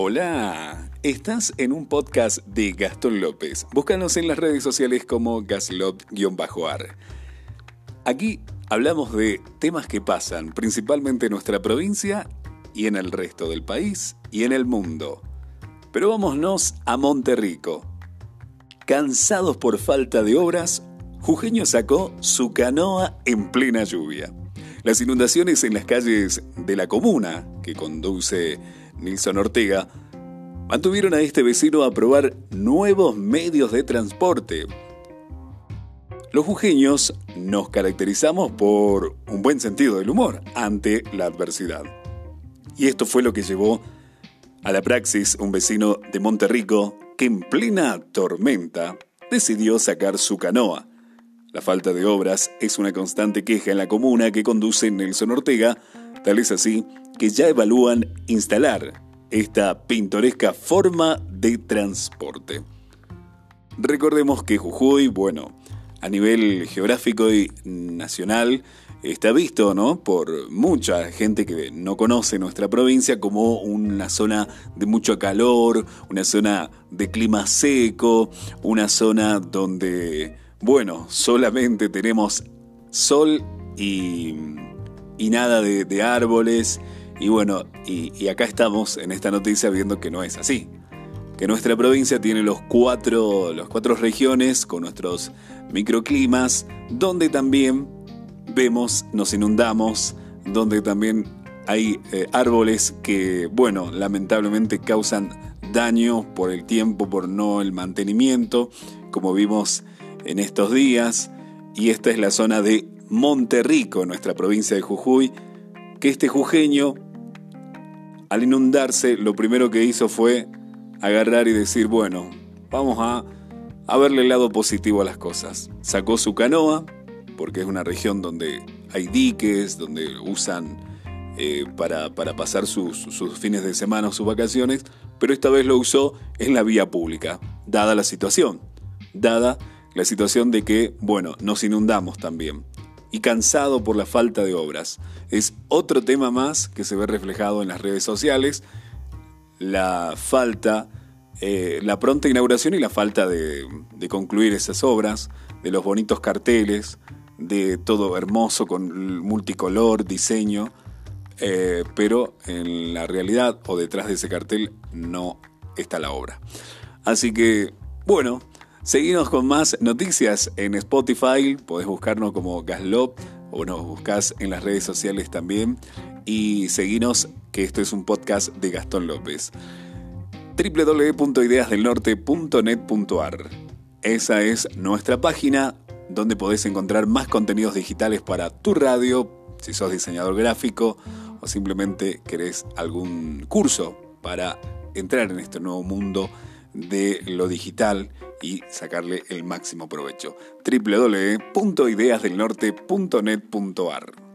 Hola, estás en un podcast de Gastón López. Búscanos en las redes sociales como gaslop-ar. Aquí hablamos de temas que pasan principalmente en nuestra provincia y en el resto del país y en el mundo. Pero vámonos a Monterrico. Cansados por falta de obras, Jujeño sacó su canoa en plena lluvia. Las inundaciones en las calles de la comuna, que conduce Nilson Ortega, mantuvieron a este vecino a probar nuevos medios de transporte. Los jujeños nos caracterizamos por un buen sentido del humor ante la adversidad. Y esto fue lo que llevó a la praxis un vecino de Monterrico que en plena tormenta decidió sacar su canoa. La falta de obras es una constante queja en la comuna que conduce Nelson Ortega, tal es así que ya evalúan instalar esta pintoresca forma de transporte. Recordemos que Jujuy, bueno, a nivel geográfico y nacional, está visto ¿no? por mucha gente que no conoce nuestra provincia como una zona de mucho calor, una zona de clima seco, una zona donde, bueno, solamente tenemos sol y, nada de árboles y bueno, y, acá estamos en esta noticia viendo que no es así. Que nuestra provincia tiene los cuatro, los cuatro regiones con nuestros microclimas, donde también vemos, nos inundamos, donde también hay eh, árboles que, bueno, lamentablemente causan daño por el tiempo, por no el mantenimiento, como vimos en estos días. Y esta es la zona de Monterrico, nuestra provincia de Jujuy, que este jujeño al inundarse, lo primero que hizo fue agarrar y decir, bueno, vamos a, verle el lado positivo a las cosas. Sacó su canoa, porque es una región donde hay diques, donde usan eh, para, pasar sus, sus fines de semana o sus vacaciones, pero esta vez lo usó en la vía pública, dada la situación, dada la situación de que, bueno, nos inundamos también y cansado por la falta de obras. Es otro tema más que se ve reflejado en las redes sociales, la falta, eh, la pronta inauguración y la falta de, concluir esas obras, de los bonitos carteles, de todo hermoso con multicolor, diseño, eh, pero en la realidad o detrás de ese cartel no está la obra. Así que, bueno, Seguimos con más noticias en Spotify, podés buscarnos como Gaslop o nos buscas en las redes sociales también. Y seguinos que esto es un podcast de Gastón López. www.ideasdelnorte.net.ar Esa es nuestra página donde podés encontrar más contenidos digitales para tu radio, si sos diseñador gráfico o simplemente querés algún curso para entrar en este nuevo mundo de lo digital y sacarle el máximo provecho. www.ideasdelnorte.net.ar